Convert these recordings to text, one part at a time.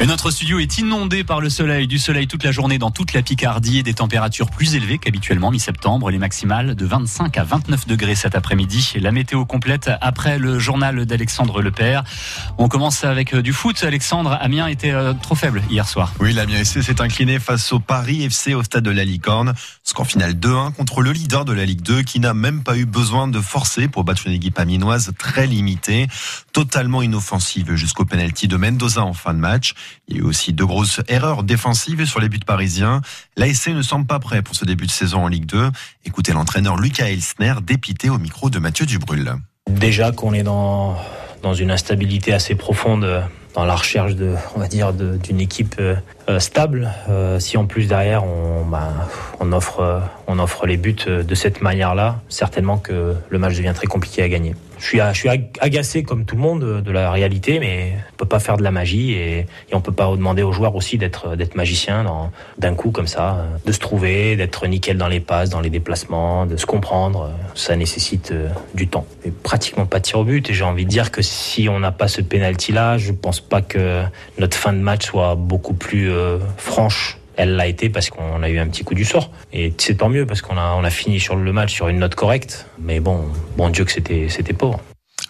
Et notre studio est inondé par le soleil, du soleil toute la journée dans toute la Picardie et des températures plus élevées qu'habituellement mi-septembre, les maximales de 25 à 29 degrés cet après-midi. La météo complète après le journal d'Alexandre Lepère. On commence avec euh, du foot. Alexandre, Amiens était euh, trop faible hier soir. Oui, l'Amiens FC s'est incliné face au Paris FC au stade de la Licorne. Score final 2-1 contre le leader de la Ligue 2 qui n'a même pas eu besoin de forcer pour battre une équipe aminoise très limitée, totalement inoffensive jusqu'au penalty de Mendoza en fin de match. Il y a eu aussi de grosses erreurs défensives sur les buts parisiens. L'ASC ne semble pas prêt pour ce début de saison en Ligue 2. Écoutez l'entraîneur Lucas Elsner, dépité au micro de Mathieu Dubrul. Déjà qu'on est dans, dans une instabilité assez profonde dans la recherche de, on va dire, d'une équipe euh, euh, stable. Euh, si en plus derrière on, ben, on offre, on offre les buts de cette manière-là, certainement que le match devient très compliqué à gagner je suis, je suis agacé comme tout le monde de la réalité, mais on peut pas faire de la magie et, et on peut pas demander aux joueurs aussi d'être d'être magicien d'un coup comme ça, de se trouver, d'être nickel dans les passes, dans les déplacements, de se comprendre. Ça nécessite euh, du temps. Et pratiquement pas de tir au but. Et j'ai envie de dire que si on n'a pas ce penalty là, je pense pas que notre fin de match soit beaucoup plus euh, franche elle l'a été parce qu'on a eu un petit coup du sort. Et c'est tant mieux parce qu'on a, fini sur le match sur une note correcte. Mais bon, bon Dieu que c'était, c'était pauvre.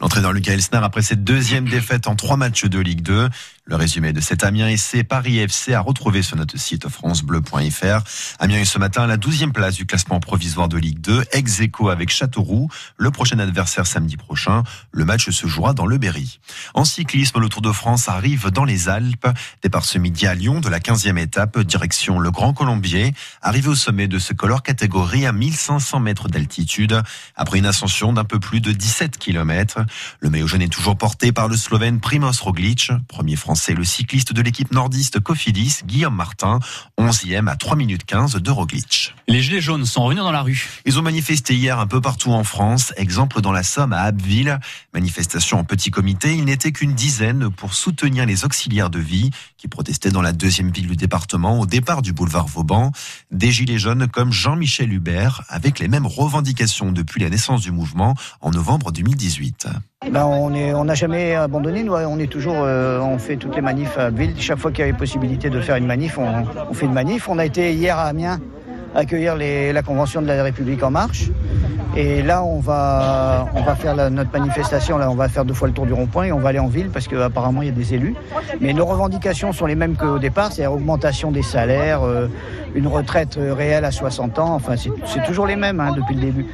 L'entraîneur Lucas Elsner, après cette deuxième défaite en trois matchs de Ligue 2, le résumé de cet Amiens SC Paris FC a retrouvé sur notre site francebleu.fr. Amiens est ce matin à la 12e place du classement provisoire de Ligue 2, ex avec Châteauroux. Le prochain adversaire samedi prochain. Le match se jouera dans le Berry. En cyclisme, le Tour de France arrive dans les Alpes. Départ ce midi à Lyon de la 15e étape, direction le Grand Colombier. Arrivé au sommet de ce color catégorie à 1500 mètres d'altitude. Après une ascension d'un peu plus de 17 km. Le maillot est toujours porté par le Slovène Primoz Roglic, premier français c'est le cycliste de l'équipe nordiste Cofidis, Guillaume Martin, 11e à 3 minutes 15 de Roglic. Les Gilets jaunes sont revenus dans la rue. Ils ont manifesté hier un peu partout en France, exemple dans la Somme à Abbeville. Manifestation en petit comité, il n'était qu'une dizaine pour soutenir les auxiliaires de vie qui protestaient dans la deuxième ville du département au départ du boulevard Vauban. Des Gilets jaunes comme Jean-Michel Hubert avec les mêmes revendications depuis la naissance du mouvement en novembre 2018. Ben on n'a jamais abandonné. Nous, on est toujours, euh, on fait toutes les manifs à Ville. Chaque fois qu'il y avait possibilité de faire une manif, on, fait une manif. On a été hier à Amiens accueillir la convention de la République en marche. Et là, on va, faire notre manifestation. On va faire deux fois le tour du rond-point et on va aller en ville parce qu'apparemment, il y a des élus. Mais nos revendications sont les mêmes qu'au départ, c'est-à-dire augmentation des salaires, euh, une retraite réelle à 60 ans. Enfin, c'est toujours les mêmes hein, depuis le début.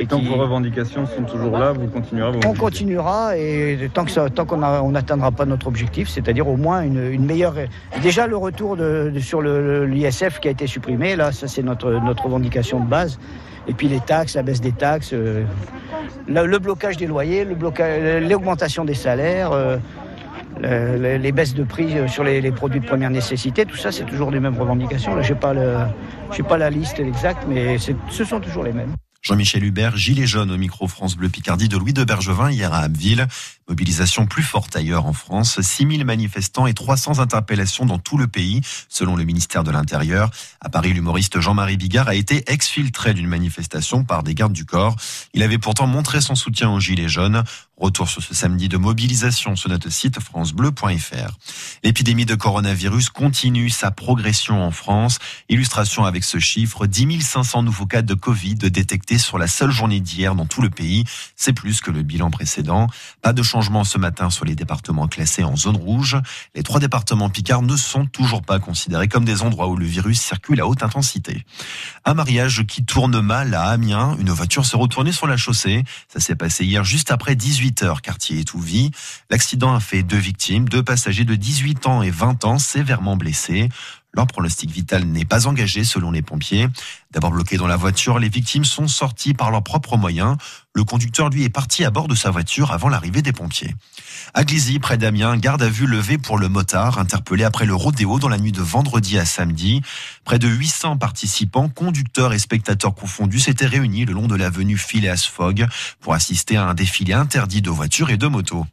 Et tant que vos revendications sont toujours là, vous continuerez On continuera et tant qu'on tant n'atteindra pas notre objectif, c'est-à-dire au moins une, une, meilleure. Déjà le retour de, de sur l'ISF qui a été supprimé, là, ça c'est notre, notre revendication de base. Et puis les taxes, la baisse des taxes, euh, le, le, blocage des loyers, l'augmentation des salaires. Euh, les, les baisses de prix sur les, les, produits de première nécessité, tout ça, c'est toujours les mêmes revendications. Là, je n'ai pas, le, pas la liste exacte, mais ce sont toujours les mêmes. Jean-Michel Hubert, gilet jaune au micro France Bleu Picardie de Louis de Bergevin hier à Abbeville. Mobilisation plus forte ailleurs en France. 6000 manifestants et 300 interpellations dans tout le pays, selon le ministère de l'Intérieur. À Paris, l'humoriste Jean-Marie Bigard a été exfiltré d'une manifestation par des gardes du corps. Il avait pourtant montré son soutien aux Gilets jaunes. Retour sur ce samedi de mobilisation sur notre site francebleu.fr. L'épidémie de coronavirus continue sa progression en France. Illustration avec ce chiffre, 10 500 nouveaux cas de Covid détectés sur la seule journée d'hier dans tout le pays. C'est plus que le bilan précédent. Pas de changement ce matin sur les départements classés en zone rouge. Les trois départements picards ne sont toujours pas considérés comme des endroits où le virus circule à haute intensité. Un mariage qui tourne mal à Amiens. Une voiture s'est retournée sur la chaussée. Ça s'est passé hier juste après 18 heures, quartier Étouvie. L'accident a fait deux victimes, deux passagers de 18 ans et 20 ans sévèrement blessés. Leur pronostic vital n'est pas engagé selon les pompiers. D'abord bloqués dans la voiture, les victimes sont sorties par leurs propres moyens. Le conducteur, lui, est parti à bord de sa voiture avant l'arrivée des pompiers. À Glizy, près d'Amiens, garde à vue levée pour le motard, interpellé après le rodéo dans la nuit de vendredi à samedi. Près de 800 participants, conducteurs et spectateurs confondus, s'étaient réunis le long de l'avenue Phileas Fogg pour assister à un défilé interdit de voitures et de motos.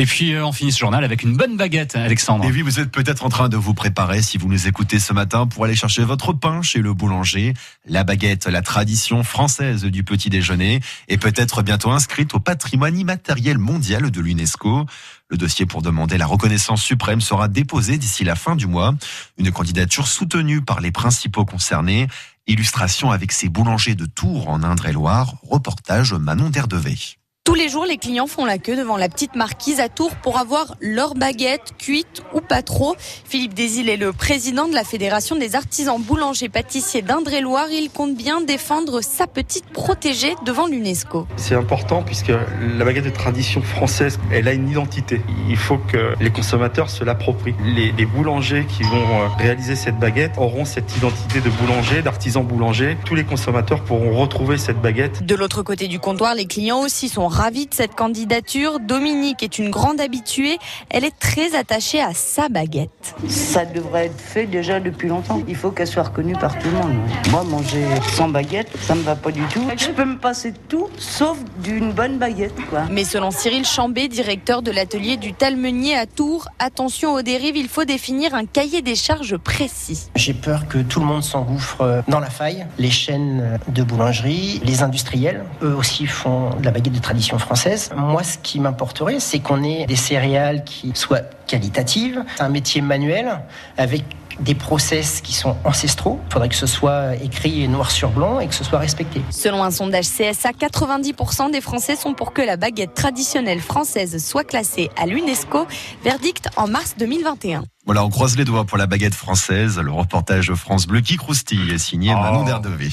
Et puis euh, on finit ce journal avec une bonne baguette, Alexandre. Et oui, vous êtes peut-être en train de vous préparer, si vous nous écoutez ce matin, pour aller chercher votre pain chez le boulanger. La baguette, la tradition française du petit déjeuner, est peut-être bientôt inscrite au patrimoine immatériel mondial de l'UNESCO. Le dossier pour demander la reconnaissance suprême sera déposé d'ici la fin du mois. Une candidature soutenue par les principaux concernés. Illustration avec ces boulangers de Tours en Indre-et-Loire. Reportage Manon Derdevet. Tous les jours, les clients font la queue devant la petite marquise à Tours pour avoir leur baguette cuite ou pas trop. Philippe Desil est le président de la Fédération des artisans boulangers pâtissiers d'Indre-et-Loire. Il compte bien défendre sa petite protégée devant l'UNESCO. C'est important puisque la baguette de tradition française, elle a une identité. Il faut que les consommateurs se l'approprient. Les, les boulangers qui vont euh, réaliser cette baguette auront cette identité de boulanger, d'artisan boulanger. Tous les consommateurs pourront retrouver cette baguette. De l'autre côté du comptoir, les clients aussi sont ravie de cette candidature. Dominique est une grande habituée. Elle est très attachée à sa baguette. Ça devrait être fait déjà depuis longtemps. Il faut qu'elle soit reconnue par tout le monde. Moi, manger sans baguette, ça me va pas du tout. Je peux me passer de tout, sauf d'une bonne baguette. Quoi. Mais selon Cyril Chambé, directeur de l'atelier du Talmenier à Tours, attention aux dérives, il faut définir un cahier des charges précis. J'ai peur que tout le monde s'engouffre dans la faille. Les chaînes de boulangerie, les industriels, eux aussi font de la baguette de tradition française. Moi, ce qui m'importerait, c'est qu'on ait des céréales qui soient qualitatives. C'est un métier manuel avec des process qui sont ancestraux. Il faudrait que ce soit écrit noir sur blanc et que ce soit respecté. Selon un sondage CSA, 90% des Français sont pour que la baguette traditionnelle française soit classée à l'UNESCO. Verdict en mars 2021. Voilà, on croise les doigts pour la baguette française. Le reportage France Bleu qui croustille est signé oh. Manon Derdevé.